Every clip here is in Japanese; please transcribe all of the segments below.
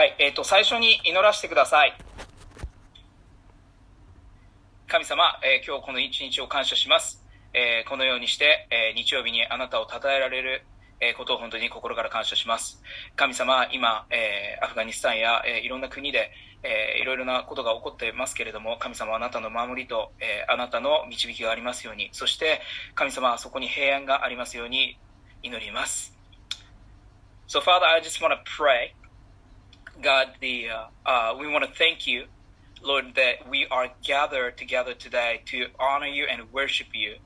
はい、えっ、と、最初に祈らせてください。神様、えー今日この一日を感謝します。えーこのようにして、え日曜日にあなたを称えられる、えことを本当に心から感謝します。神様、今、えアフガニスタンや、えいろんな国で、えーいろいろなことが起こっていますけれども、神様、あなたの守りと、えあなたの導きがありますように、そして、神様、そこに平安がありますように祈ります。So, Father, I just want to pray. God, the uh, uh, we want to thank you, Lord, that we are gathered together today to honor you and worship you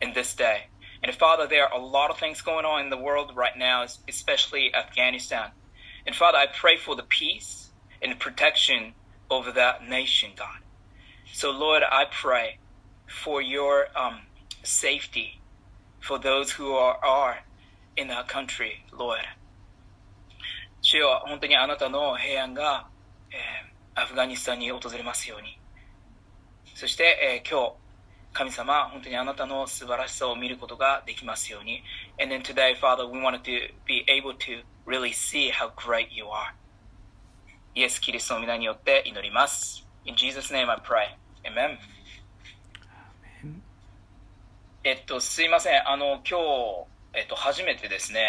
in this day. And Father, there are a lot of things going on in the world right now, especially Afghanistan. And Father, I pray for the peace and protection over that nation, God. So, Lord, I pray for your um, safety for those who are, are in that country, Lord. 主よ本当にあなたの平安が、えーアフガニスタンに訪れますように。そして、えー今日、神様、本当にあなたの素晴らしさを見ることができますように。And then today, Father, we wanted to be able to really see how great you are. イエス・キリストの皆によって祈ります。In Jesus' name I pray. Amen. えっと、すいません。あの、今日、えっと、初めてですね、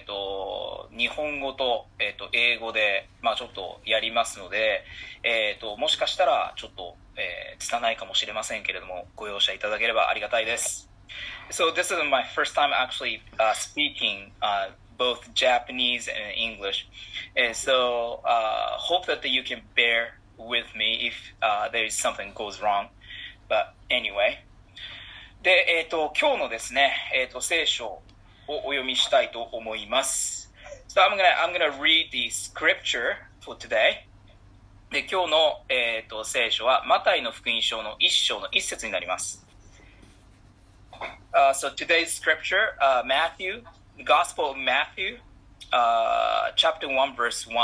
えっと、日本語と、えっと、英語で、まあちょっとやりますので、えっと、もしかしたら、ちょっと、えー、拙いかもしれませんけれども、ご容赦いただければありがたいです。So this is my first time actually uh, speaking uh, both Japanese and English. And so uh, hope that you can bear with me if uh, there is something goes wrong. But anyway. で、えっ、ーと、今日のですね、えっ、ーと、聖書をお読みしたいと思います。So I'm gonna, I'm gonna read the scripture for today. で、今日の、えっ、と、聖書は、マタイの福音書の一章の一節になります。Uh, so today's scripture, uh, Matthew, the Gospel of Matthew, uh, chapter 1, verse 1.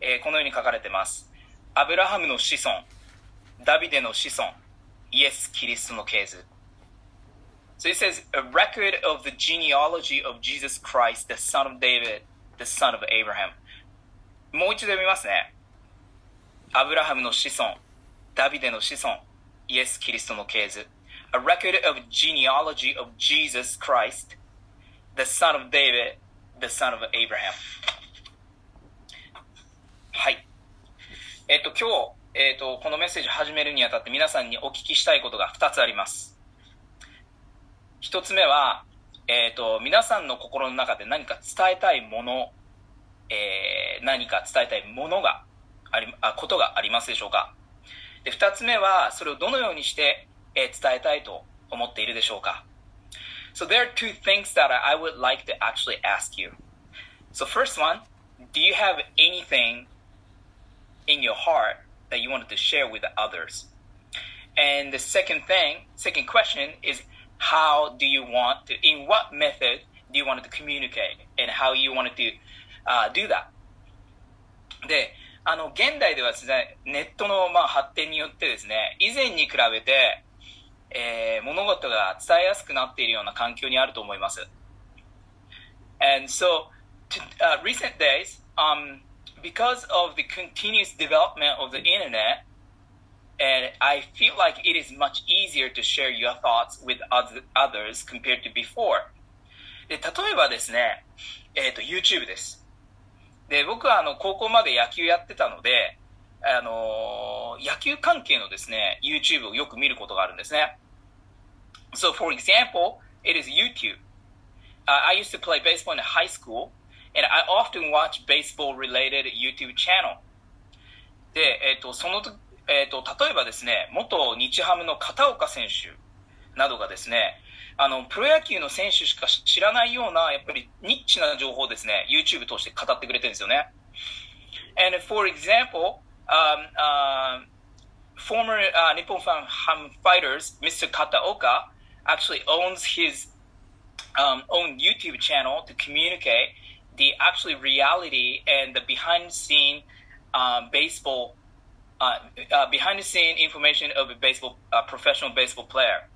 えーこのように書かれています。アブラハムの子孫、ダビデの子孫、イエス・キリストの系図。So it says, a record of the genealogy of Jesus Christ, the son of David, the son of Abraham. もう一度読みますね。アブラハムの子孫、ダビデの子孫、イエス・キリストの系図。A record of genealogy of Jesus Christ, the son of David, the son of Abraham. はい。えっと、今日、えっと、このメッセージ始めるにあたって皆さんにお聞きしたいことが2つあります。1つ目は、えっと、皆さんの心の中で何か伝えたいもの、えー何か伝えたいものがあり、あ、ことがありますでしょうかで、2つ目は、それをどのようにして、えー伝えたいと思っているでしょうか So there are two things that I would like to actually ask you. So first one, do you have anything in your heart that you wanted to share with others? And the second thing, second question is how do you want to, in what method do you want to communicate and how you want to uh, do that? で、あの、現代ではですね、ネットのまあ発展によってですね、以前に比べて、えー物事が伝えやすくなっているような環境にあると思います。And so, to, uh, recent days, um, because of the continuous development of the internet, and I feel like it is much easier to share your thoughts with others compared to before. で例えばですね、えっ、と、YouTube です。で、僕はあの、高校まで野球やってたので、あのー野球関係のですね、YouTube をよく見ることがあるんですね。So, for example, it is YouTube. Uh, I used to play baseball in high school, and I often watch baseball-related YouTube channel. で、えっ、と、そのと、えっ、と、例えばですね、元日ハムの片岡選手などがですね、あの、プロ野球の選手しか知らないような、やっぱりニッチな情報をですね、YouTube 通して語ってくれてるんですよね。And for example, um, uh, former uh, Nippon Fan Ham Fighters, Mr. Kataoka, actually owns his um, own YouTube channel to communicate the actually reality and the behind the scene uh, baseball, uh, uh, behind the scene information of a baseball uh, professional baseball player.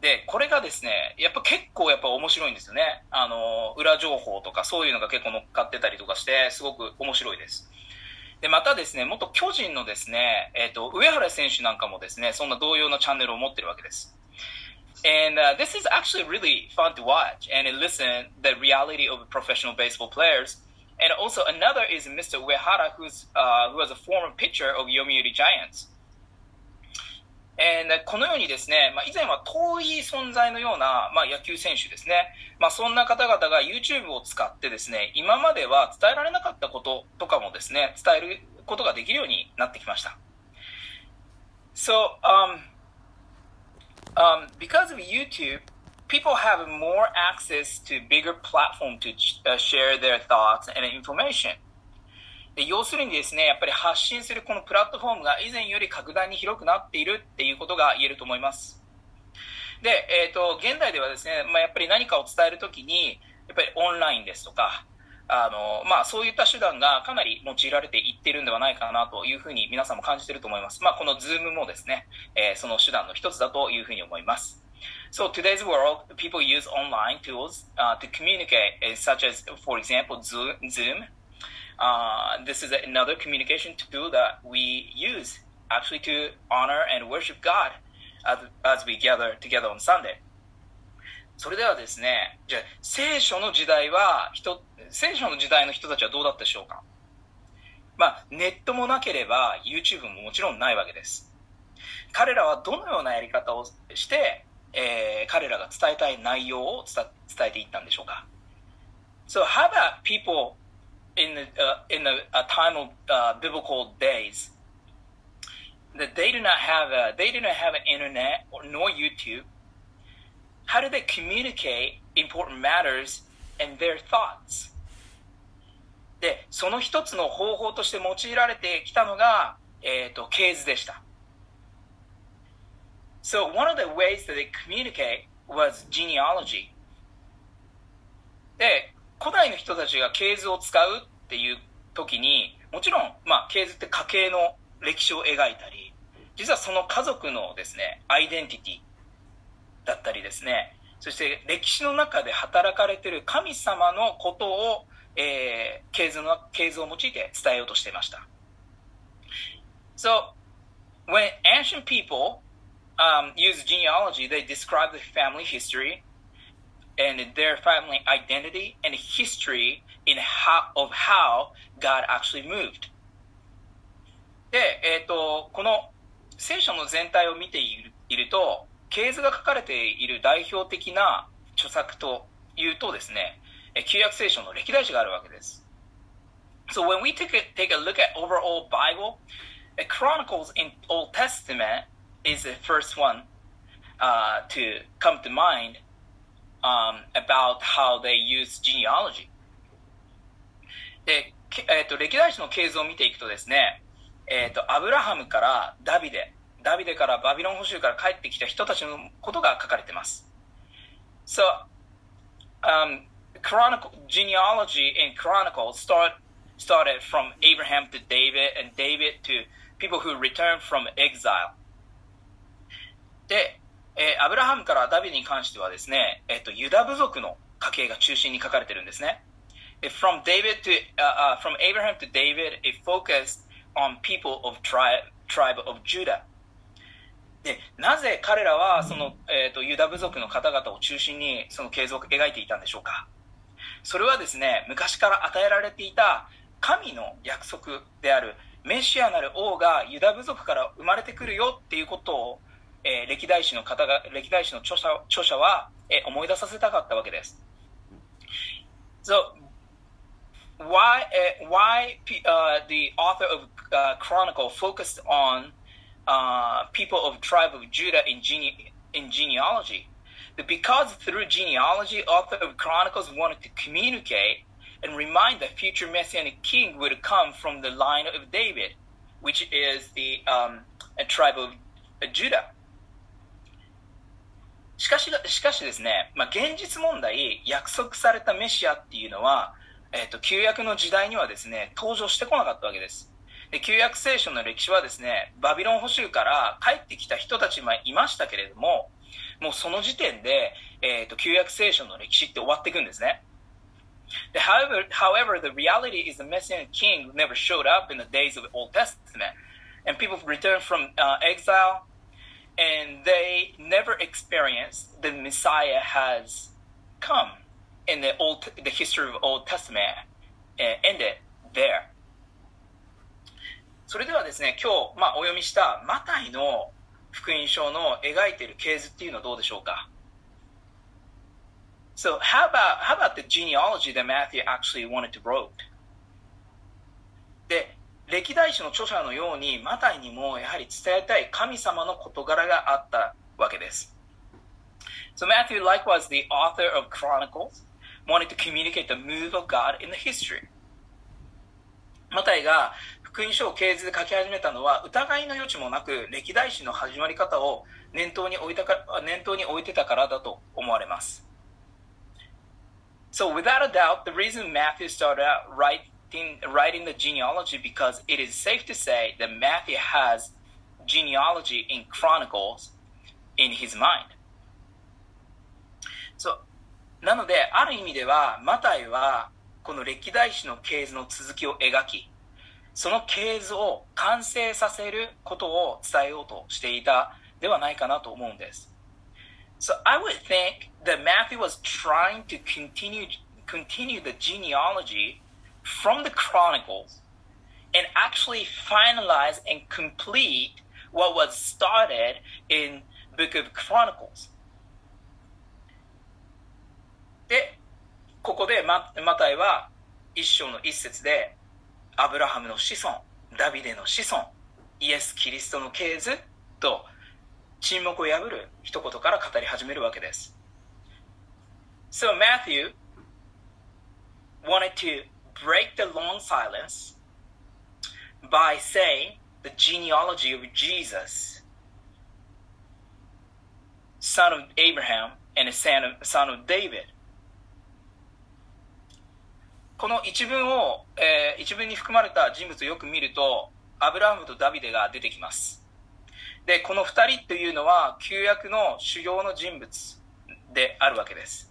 で、これがですね、やっぱ結構やっぱ面白いんですよね。あの、裏情報とかそういうのが結構乗っかってたりとかして、すごく面白いです。で、またですね、元巨人のですね、えっ、ー、と、上原選手なんかもですね、そんな同様のチャンネルを持ってるわけです。And uh, this is actually really fun to watch and listen the reality of professional baseball players. And also another is Mr. Uehara, who's, uh, who was a former pitcher of Yomiuri Giants. えー、このようにですね、まあ、以前は遠い存在のような、まあ、野球選手ですね。まあ、そんな方々が YouTube を使ってですね、今までは伝えられなかったこととかもですね、伝えることができるようになってきました。So, um, um, because of YouTube, people have more access to bigger platform to share their thoughts and information. で要するにですね、やっぱり発信するこのプラットフォームが以前より格段に広くなっているっていうことが言えると思います。で、えっ、ー、と、現代ではですね、まあ、やっぱり何かを伝えるときに、やっぱりオンラインですとか、あの、まあ、そういった手段がかなり用いられていってるんではないかなというふうに皆さんも感じてると思います。まあ、このズームもですね、えー、その手段の一つだというふうに思います。So today's world, people use online tools uh, to communicate, such as, for example, Zoom, Uh, this is another communication tool that we use actually to honor and worship God as, as we gather together on Sunday. それではですね、じゃあ聖書の時代は人、聖書の時代の人たちはどうだったでしょうかまあ、ネットもなければ YouTube ももちろんないわけです。彼らはどのようなやり方をして、えー、彼らが伝えたい内容を伝えていったんでしょうか So how about people in the, uh, in a, a, time of uh, biblical days that they do not have a, they do not have an internet or nor YouTube. How do they communicate important matters and their thoughts? で、その一つの方法として用いられてきたのが、えっ、ー、と、系図でした。So one of the ways that they communicate was genealogy. で、古代の人たちが系図を使うっていう時に、もちろん、まあ、系図って家系の歴史を描いたり、実はその家族のですね、アイデンティティだったりですね、そして歴史の中で働かれている神様のことを、えー、系図の、系図を用いて伝えようとしていました。So, when ancient people um, use genealogy, they describe the family history and their family identity and history in how, of how God actually moved. で、えっ、ー、と、この聖書の全体を見ているいると、系図が書かれている代表的な著作というとですね、旧約聖書の歴代史があるわけです。So when we take a, take a look at overall Bible, Chronicles in Old Testament is the first one uh, to come to mind um, about how they use genealogy. で、えっ、ー、と、歴代史の系図を見ていくとですね、えっ、ー、と、アブラハムからダビデ、ダビデからバビロン捕囚から帰ってきた人たちのことが書かれています。So, um, chronicle, genealogy in Chronicles start, started from Abraham to David and David to people who returned from exile. で、えー、アブラハムからダビデに関してはですね、えっ、ー、と、ユダ部族の家系が中心に書かれてるんですね。from David to uh, uh, from Abraham to David, it focused on people of tribe tribe of Judah. でなぜ彼らはその、えーと、ユダ部族の方々を中心にその継続描いていたんでしょうか？それはですね昔から与えられていた神の約束であるメシアなる王がユダ部族から生まれてくるよっていうことを、えー、歴代史の方が歴代史の著者著者は、えー、思い出させたかったわけです。So why uh, why uh, the author of uh, Chronicle focused on uh, people of tribe of Judah in, gene- in genealogy? Because through genealogy, author of Chronicles wanted to communicate and remind the future messianic king would come from the line of David, which is the um, tribe of Judah. しかししかしですね、まあ、現実問題、約束されたメシアっていうのは、えっ、ー、と、旧約の時代にはですね、登場してこなかったわけです。で、旧約聖書の歴史はですね、バビロン捕囚から帰ってきた人たちもいましたけれども、もうその時点で、えっ、ー、と、旧約聖書の歴史って終わっていくんですね。However, however, the reality is the Messianic king never showed up in the days of the Old Testament. And people returned from uh, exile and they never experienced the Messiah has come in the old the history of Old Testament and ended there. それではですね、今日、まあ、お読みしたマタイの福音書の描いている系図っていうのはどうでしょうか So how about, how about the genealogy that Matthew actually wanted to wrote? 歴代史の著者のように、マタイにもやはり伝えたい神様の事柄があったわけです。So Matthew, likewise the author of Chronicles, wanted to communicate the move of God in the history. マタイが福音書を系図で書き始めたのは疑いの余地もなく歴代史の始まり方を念頭に置いたか念頭に置いてたからだと思われます。So without a doubt, the reason Matthew started out right writing, writing the genealogy because it is safe to say that Matthew has genealogy in Chronicles in his mind. So, なので、ある意味では、マタイは、この歴代史の系図の続きを描き、その系図を完成させることを伝えようとしていたではないかなと思うんです。So I would think that Matthew was trying to continue continue the genealogy from the Chronicles and actually finalize and complete what was started in Book of Chronicles. で、ここでママタイは一章の一節で、アブラハムの子孫、ダビデの子孫、イエス・キリストの系図と沈黙を破る一言から語り始めるわけです。So Matthew wanted to break the long silence by saying the genealogy of Jesus, son of Abraham and the son of, son of David. この一文を、えー、一文に含まれた人物をよく見ると、アブラハムとダビデが出てきます。で、この二人というのは、旧約の主要の人物であるわけです。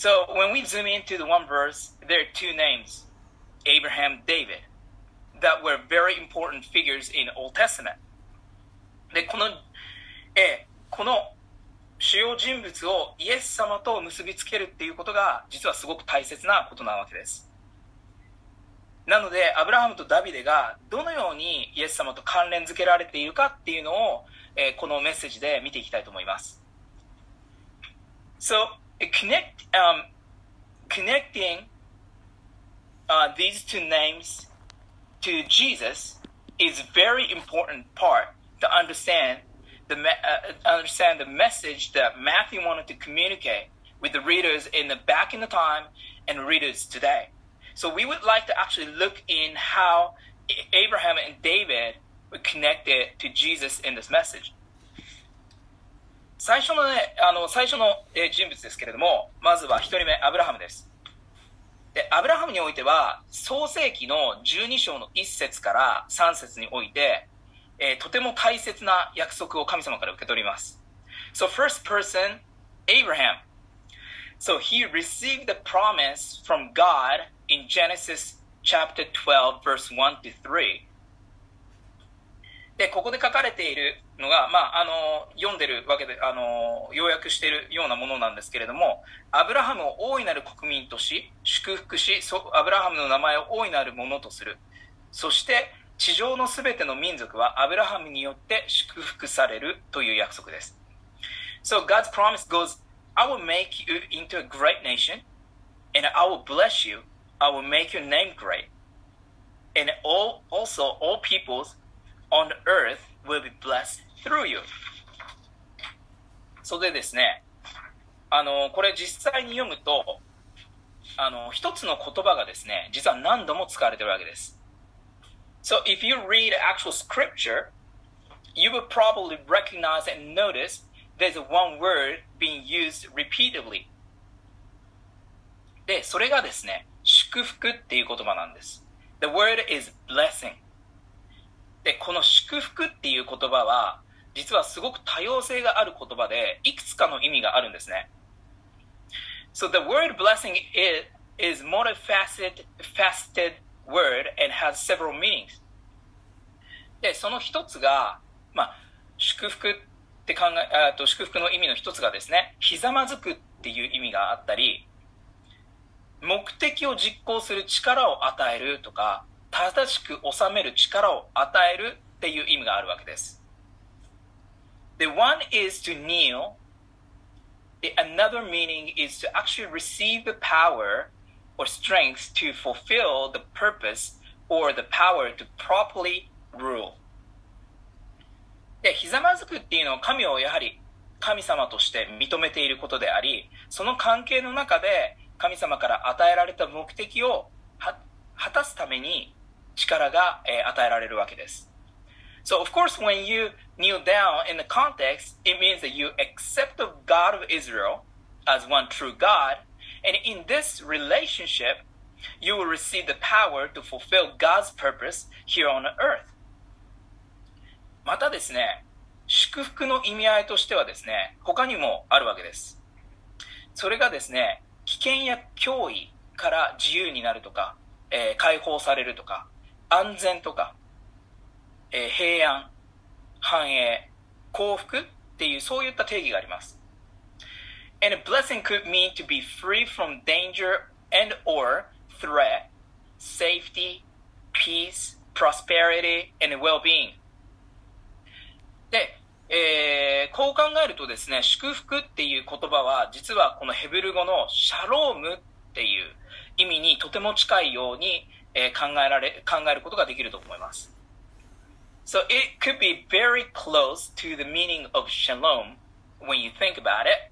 So, when we zoom into the one verse, there are two names, Abraham, David, that were very important figures in Old Testament. で、この、えこの主要人物をイエス様と結びつけるっていうことが、実はすごく大切なことなわけです。なので、アブラハムとダビデがどのようにイエス様と関連づけられているかっていうのを、えー、このメッセージで見ていきたいと思います。So, connect, um, connecting uh, these two names to Jesus is very important part to understand the uh, understand the message that Matthew wanted to communicate with the readers in the back in the time and readers today. So we would like to actually look in how Abraham and David were connected to Jesus in this message. 最初のね、あの、最初の人物ですけれども、まずは一人目、アブラハムです。で、アブラハムにおいては、創世記の12章の1節から3節において、えー、とても大切な約束を神様から受け取ります。So first person, Abraham. So he received the promise from God in Genesis chapter 12, verse 1 to 3. で、ここで書かれているのが、まあ、あの、読んでるわけで、あの、要約しているようなものなんですけれども、アブラハムを大いなる国民とし、祝福し、アブラハムの名前を大いなるものとする。そして、地上のすべての民族はアブラハムによって祝福されるという約束です。So God's promise goes, I will make you into a great nation, and I will bless you I will make your name great. And all, also all peoples on earth will be blessed through you. それでですね、あの、これ実際に読むと、あの、一つの言葉がですね、実は何度も使われてるわけです。So if you read actual scripture, you will probably recognize and notice there's one word being used repeatedly. で、それがですね、祝福っていう言葉なんです。The word is blessing. で、この祝福っていう言葉は、実はすごく多様性がある言葉で、いくつかの意味があるんですね。So the word blessing is, is multifaceted faceted word and has several meanings. で、その一つが、まあ、祝福って考え、と祝福の意味の一つがですね、ひざまずくっていう意味があったり、目的を実行する力を与えるとか、正しく収める力を与えるっていう意味があるわけです。The one is to kneel. The another meaning is to actually receive the power or strength to fulfill the purpose or the power to properly rule. で、ひざまずくっていうのは神をやはり神様として認めていることであり、その関係の中で神様から与えられた目的を果たすために力が、え与えられるわけです。So, of course, when you kneel down in the context, it means that you accept the God of Israel as one true God. And in this relationship, you will receive the power to fulfill God's purpose here on earth. またですね、祝福の意味合いとしてはですね、他にもあるわけです。それがですね、危険や脅威から自由になるとか、えー、解放されるとか、安全とか、 えー、平安、繁栄、幸福っていうそういった定義があります。And a blessing could mean to be free from danger and or threat, safety, peace, prosperity, and well-being. で、えー、こう考えるとですね、祝福っていう言葉は、実はこのヘブル語のシャロームっていう意味にとても近いように、えー、考えられ、考えることができると思います。So it could be very close to the meaning of shalom when you think about it.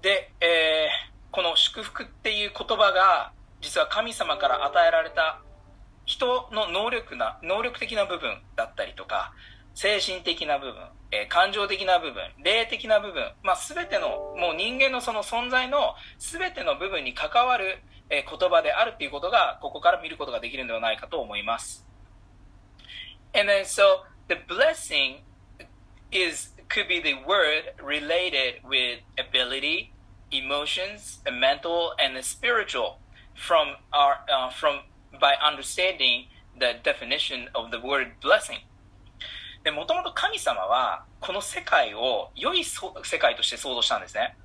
で、えー、この祝福っていう言葉が、実は神様から与えられた人の能力な、能力的な部分だったりとか、精神的な部分、えー、感情的な部分、霊的な部分、まあ、すべての、もう人間のその存在のすべての部分に関わる、えー、言葉であるっていうことが、ここから見ることができるのではないかと思います。And then so the blessing is could be the word related with ability, emotions, mental, and spiritual from our uh, from by understanding the definition of the word blessing. で、もともと神様は、この世界を良い世界として創造したんですね。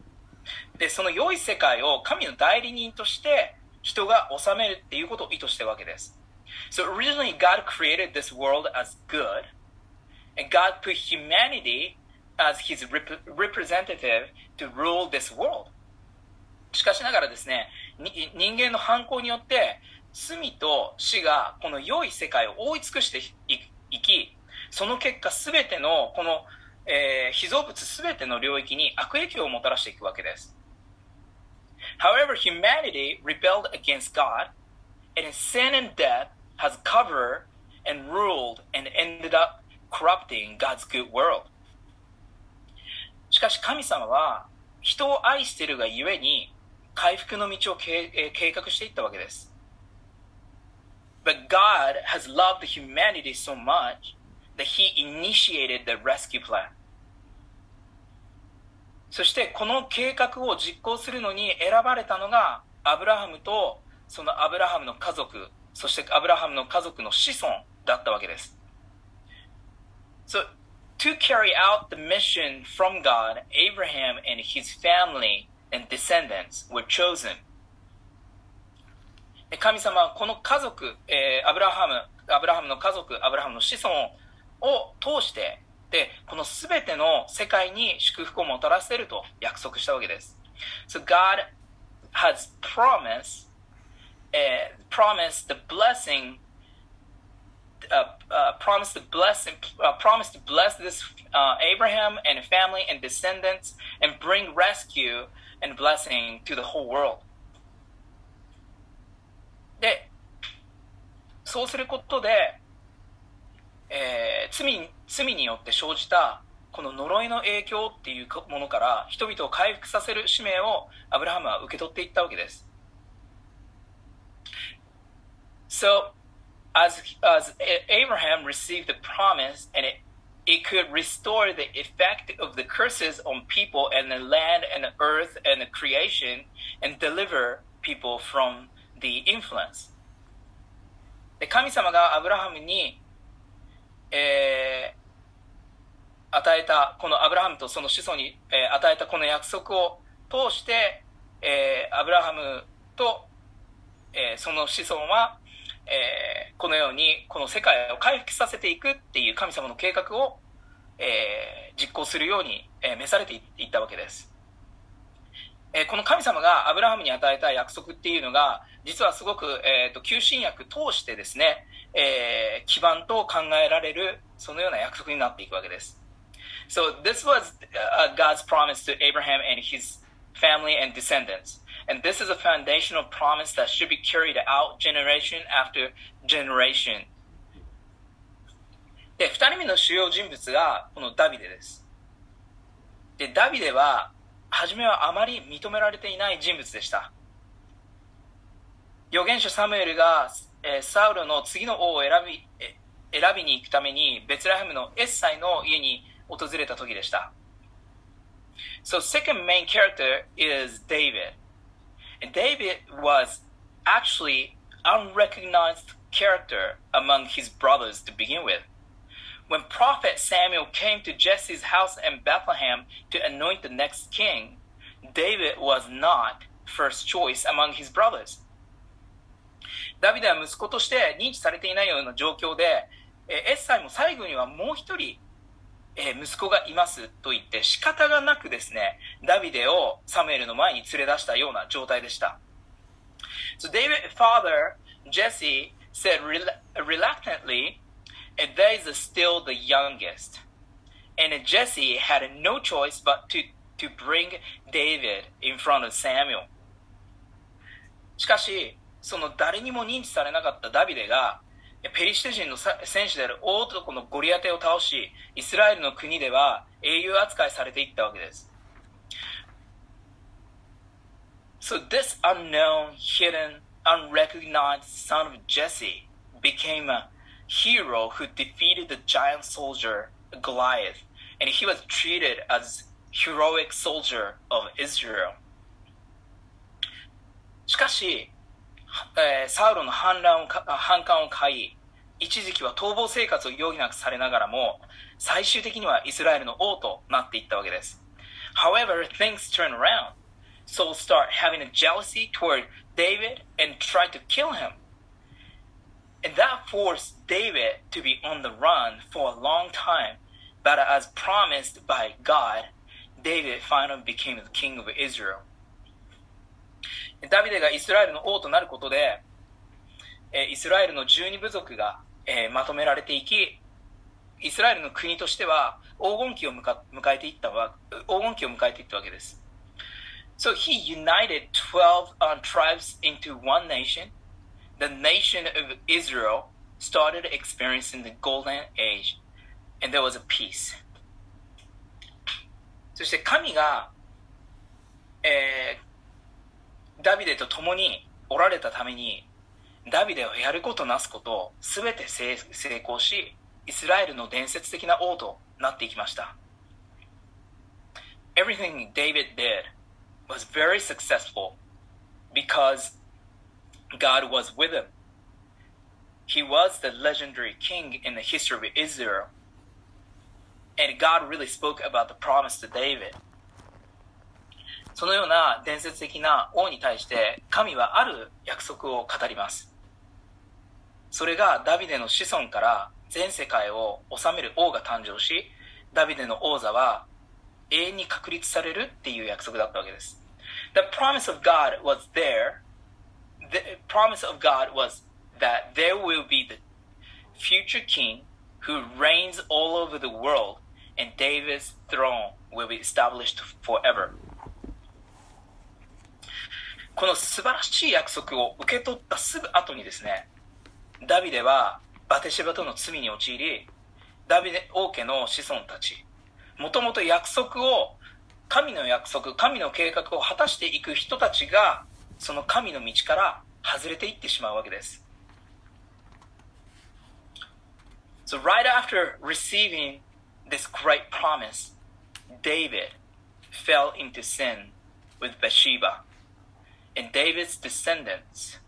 で、その良い世界を神の代理人として人が治めるっていうことを意図してるわけです。 So originally God created this world as good, and God put humanity as his rep representative to rule this world. しかしながらですね、人間の犯行によって罪と死がこの良い世界を覆い尽くしていき、その結果すべてのこの、えー、被造物すべての領域に悪影響をもたらしていくわけです。However, humanity rebelled against God, and sin and death has covered and ruled and ended up corrupting God's good world. しかし神様は人を愛しているがゆえに回復の道を計画していったわけです。But God has loved humanity so much that he initiated the rescue plan. そしてこの計画を実行するのに選ばれたのがアブラハムとそのアブラハムの家族、そしてアブラハムの家族の子孫だったわけです。So, to carry out the mission from God, Abraham and his family and descendants were chosen. 神様はこの家族、えー、アブラハム、アブラハムの家族、アブラハムの子孫を通して、で、このすべての世界に祝福をもたらせると約束したわけです。So God has promised, promised the blessing Uh, uh, promised to bless uh, promised to bless this Abraham and family and descendants and bring rescue and blessing to the whole world. で、そうすることで、えー、罪罪によって生じたこの呪いの影響っていうものから人々を回復させる使命をアブラハムは受け取っていったわけです。So, as, as Abraham received the promise and it it could restore the effect of the curses on people and the land and the earth and the creation and deliver people from the influence. で神様がアブラハムに、えー、与えた、このアブラハムとその子孫に、えー、与えたこの約束を通して、えー、アブラハムと、えー、その子孫は、えー、このようにこの世界を回復させていくっていう神様の計画を、えー、実行するように、えー、召されていったわけです。えー、この神様がアブラハムに与えた約束っていうのが、実はすごく、えーと、旧新約通してですね、えー、基盤と考えられる、そのような約束になっていくわけです。So this was、uh, God's promise to Abraham and his family and descendants. And this is a foundational promise that should be carried out generation after generation. で、二人目の主要人物がこのダビデです。で、ダビデは、初めはあまり認められていない人物でした。預言者サムエルが、えー、サウルの次の王を選び、選びに行くために、ベツラヘムのエッサイの家に訪れた時でした。So second main character is David. And David was actually unrecognized character among his brothers to begin with. When prophet Samuel came to Jesse's house in Bethlehem to anoint the next king, David was not first choice among his brothers. ダビデは息子として認知されていないような状況で、エッサイも最後にはもう一人、 えー息子がいますと言って仕方がなくですね、ダビデをサムエルの前に連れ出したような状態でした。So David's father, Jesse, said reluctantly, there is still the youngest. And Jesse had no choice but to, to bring David in front of Samuel. しかし、その誰にも認知されなかったダビデが、ペリシテ人の戦士である大男のゴリアテを倒し、イスラエルの国では英雄扱いされていったわけです。So this unknown, hidden, unrecognized son of Jesse became a hero who defeated the giant soldier Goliath, and he was treated as heroic soldier of Israel. しかし、えー、サウロの反乱を反感を買い、一時期は逃亡生活を余儀なくされながらも、最終的にはイスラエルの王となっていったわけです。However, things turn around. Saul start having a jealousy toward David and try to kill him. And that forced David to be on the run for a long time. But as promised by God, David finally became the king of Israel. ダビデがイスラエルの王となることで、えイスラエルの十二部族が、えまとめられていき、イスラエルの国としては黄金期を迎えていったわ黄金期を迎えていったわけです。So he united 12 uh, tribes into one nation. The nation of Israel started experiencing the golden age, and there was a peace. そして神が、えー、ダビデと共におられたためにダビデはやることなすことを全て成功し、イスラエルの伝説的な王となっていきました。Everything David did was very successful because God was with him. He was the legendary king in the history of Israel. And God really spoke about the promise to David. そのような伝説的な王に対して神はある約束を語ります。それがダビデの子孫から全世界を治める王が誕生し、ダビデの王座は永遠に確立されるっていう約束だったわけです。The promise of God was there. The promise of God was that there will be the future king who reigns all over the world and David's throne will be established forever. この素晴らしい約束を受け取ったすぐ後にですね、ダビデはバテシバとの罪に陥り、ダビデ王家の子孫たち、もともと約束を、神の約束、神の計画を果たしていく人たちが、その神の道から外れていってしまうわけです。So right after receiving this great promise, David fell into sin with Bathsheba. And David's descendants,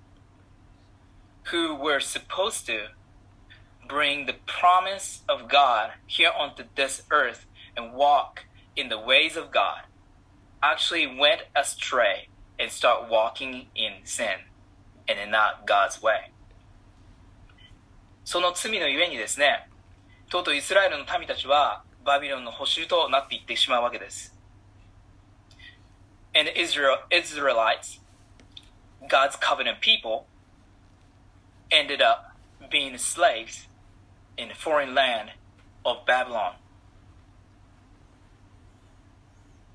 who were supposed to bring the promise of God here onto this earth and walk in the ways of God, actually went astray and start walking in sin and in not God's way. その罪のゆえにですね、とうとうイスラエルの民たちはバビロンの捕囚となっていってしまうわけです。And Israel, Israelites, God's covenant people, ended up being slaves in the foreign land of Babylon.